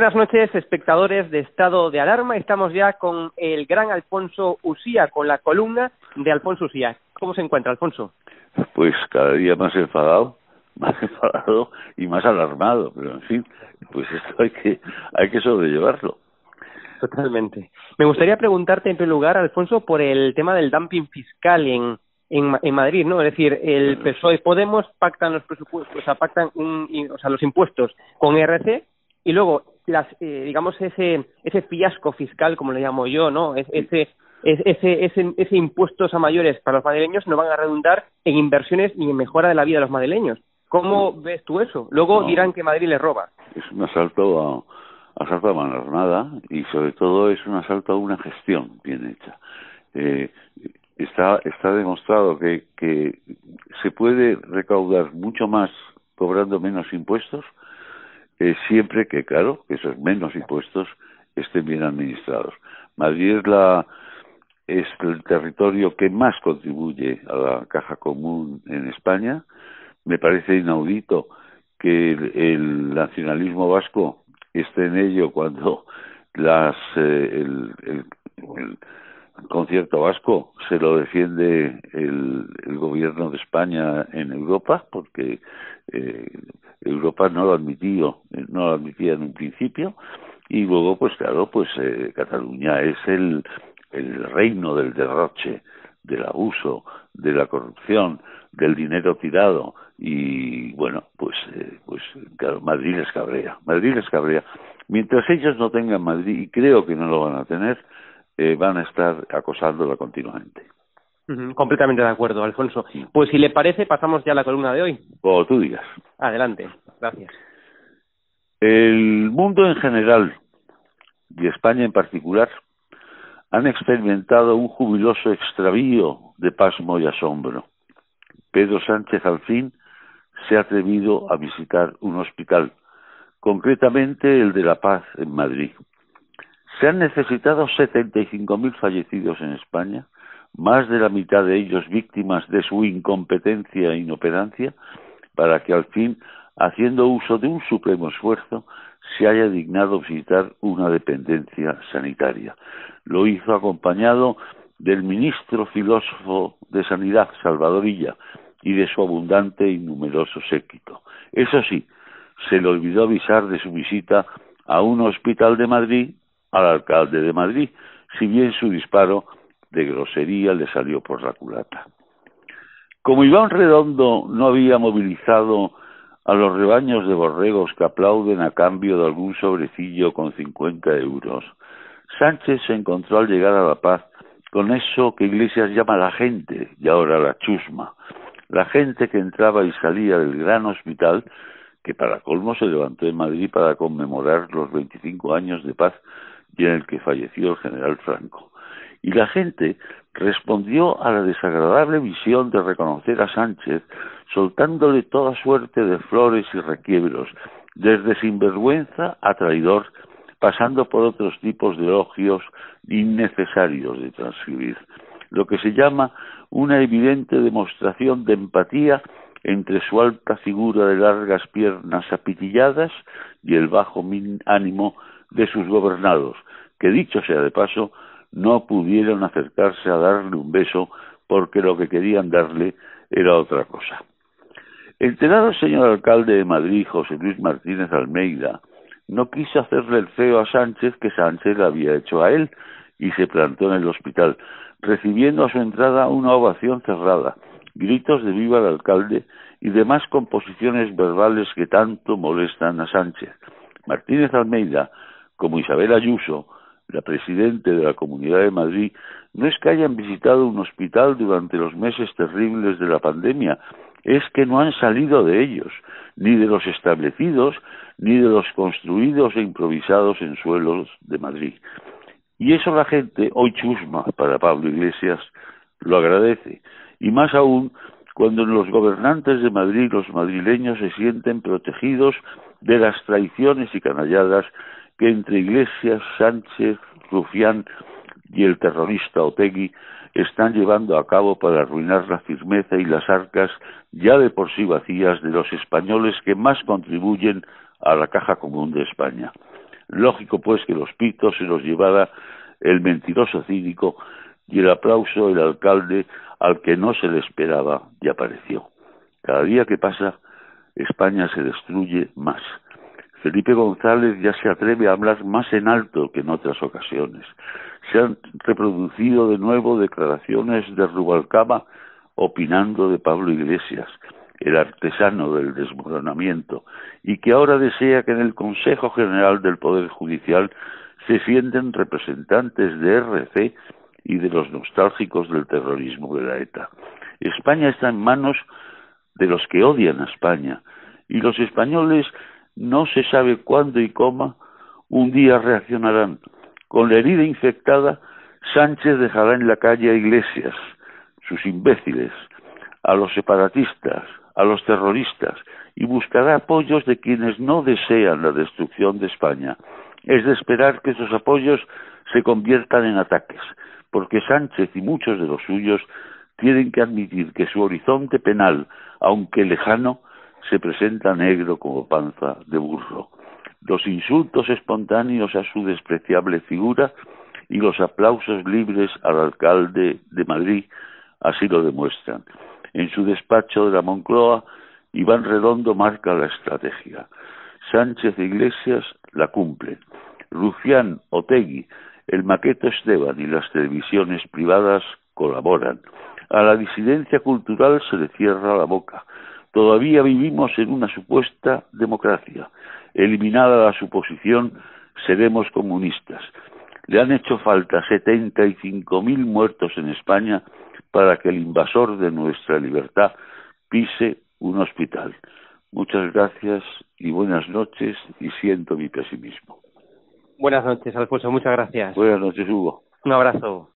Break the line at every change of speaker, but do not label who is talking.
Buenas noches, espectadores de Estado de Alarma. Estamos ya con el gran Alfonso Usía, con la columna de Alfonso Usía. ¿Cómo se encuentra, Alfonso?
Pues cada día más enfadado, más enfadado y más alarmado, pero en fin, pues esto hay que, hay que sobrellevarlo.
Totalmente. Me gustaría preguntarte en primer lugar, Alfonso, por el tema del dumping fiscal en, en, en Madrid, ¿no? Es decir, el PSOE y Podemos pactan los presupuestos, o sea, pactan un, o sea, los impuestos con RC y luego las eh, digamos ese ese fiasco fiscal como le llamo yo no ese ese ese ese impuestos a mayores para los madrileños no van a redundar en inversiones ni en mejora de la vida de los madrileños. Cómo ves tú eso luego dirán que Madrid les roba.
Es un asalto a asalto a mano armada y sobre todo es un asalto a una gestión bien hecha. Eh, está está demostrado que que se puede recaudar mucho más cobrando menos impuestos eh, siempre que, claro, esos menos impuestos estén bien administrados. Madrid es, la, es el territorio que más contribuye a la caja común en España. Me parece inaudito que el, nacionalismo vasco esté en ello cuando las, eh, el, concierto vasco se lo defiende el, el gobierno de España en Europa porque eh, Europa no lo admitió, no lo admitía en un principio y luego pues claro pues eh, Cataluña es el, el reino del derroche, del abuso, de la corrupción, del dinero tirado y bueno pues eh, pues claro Madrid les cabrea, Madrid les cabrea. Mientras ellos no tengan Madrid y creo que no lo van a tener, eh, van a estar acosándola continuamente.
Completamente de acuerdo, Alfonso. Pues si le parece, pasamos ya a la columna de hoy.
O tú digas.
Adelante, gracias.
El mundo en general y España en particular han experimentado un jubiloso extravío de pasmo y asombro. Pedro Sánchez al fin se ha atrevido a visitar un hospital, concretamente el de La Paz en Madrid. Se han necesitado 75.000 fallecidos en España más de la mitad de ellos víctimas de su incompetencia e inoperancia, para que al fin, haciendo uso de un supremo esfuerzo, se haya dignado visitar una dependencia sanitaria. Lo hizo acompañado del ministro filósofo de Sanidad, Salvadorilla, y de su abundante y numeroso séquito. Eso sí, se le olvidó avisar de su visita a un hospital de Madrid al alcalde de Madrid, si bien su disparo de grosería le salió por la culata. Como Iván Redondo no había movilizado a los rebaños de borregos que aplauden a cambio de algún sobrecillo con cincuenta euros, Sánchez se encontró al llegar a La Paz con eso que Iglesias llama la gente y ahora la chusma, la gente que entraba y salía del gran hospital que para colmo se levantó en Madrid para conmemorar los 25 años de paz y en el que falleció el general Franco. Y la gente respondió a la desagradable visión de reconocer a Sánchez soltándole toda suerte de flores y requiebros, desde sinvergüenza a traidor, pasando por otros tipos de elogios innecesarios de transcribir, lo que se llama una evidente demostración de empatía entre su alta figura de largas piernas apitilladas y el bajo ánimo de sus gobernados, que dicho sea de paso, no pudieron acercarse a darle un beso porque lo que querían darle era otra cosa. Enterado el señor alcalde de Madrid, José Luis Martínez Almeida, no quiso hacerle el feo a Sánchez que Sánchez le había hecho a él y se plantó en el hospital, recibiendo a su entrada una ovación cerrada, gritos de viva el alcalde y demás composiciones verbales que tanto molestan a Sánchez. Martínez Almeida, como Isabel Ayuso, la presidenta de la Comunidad de Madrid, no es que hayan visitado un hospital durante los meses terribles de la pandemia, es que no han salido de ellos, ni de los establecidos, ni de los construidos e improvisados en suelos de Madrid. Y eso la gente, hoy chusma para Pablo Iglesias, lo agradece. Y más aún cuando los gobernantes de Madrid, los madrileños, se sienten protegidos de las traiciones y canalladas que entre Iglesias, Sánchez, Rufián y el terrorista Otegui están llevando a cabo para arruinar la firmeza y las arcas ya de por sí vacías de los españoles que más contribuyen a la caja común de España. Lógico, pues, que los pitos se los llevara el mentiroso cínico y el aplauso el alcalde al que no se le esperaba y apareció. Cada día que pasa, España se destruye más. Felipe González ya se atreve a hablar más en alto que en otras ocasiones. Se han reproducido de nuevo declaraciones de Rubalcaba opinando de Pablo Iglesias, el artesano del desmoronamiento, y que ahora desea que en el Consejo General del Poder Judicial se sienten representantes de RC y de los nostálgicos del terrorismo de la ETA. España está en manos de los que odian a España, y los españoles no se sabe cuándo y cómo, un día reaccionarán. Con la herida infectada, Sánchez dejará en la calle a Iglesias, sus imbéciles, a los separatistas, a los terroristas, y buscará apoyos de quienes no desean la destrucción de España. Es de esperar que esos apoyos se conviertan en ataques, porque Sánchez y muchos de los suyos tienen que admitir que su horizonte penal, aunque lejano, se presenta negro como panza de burro. Los insultos espontáneos a su despreciable figura y los aplausos libres al alcalde de Madrid así lo demuestran. En su despacho de la Moncloa, Iván Redondo marca la estrategia. Sánchez Iglesias la cumplen. Rufián, Otegui, el maqueto Esteban y las televisiones privadas colaboran. A la disidencia cultural se le cierra la boca. Todavía vivimos en una supuesta democracia. Eliminada la suposición, seremos comunistas. Le han hecho falta 75.000 muertos en España para que el invasor de nuestra libertad pise un hospital. Muchas gracias y buenas noches y siento mi pesimismo.
Buenas noches, Alfonso. Muchas gracias.
Buenas noches, Hugo.
Un abrazo.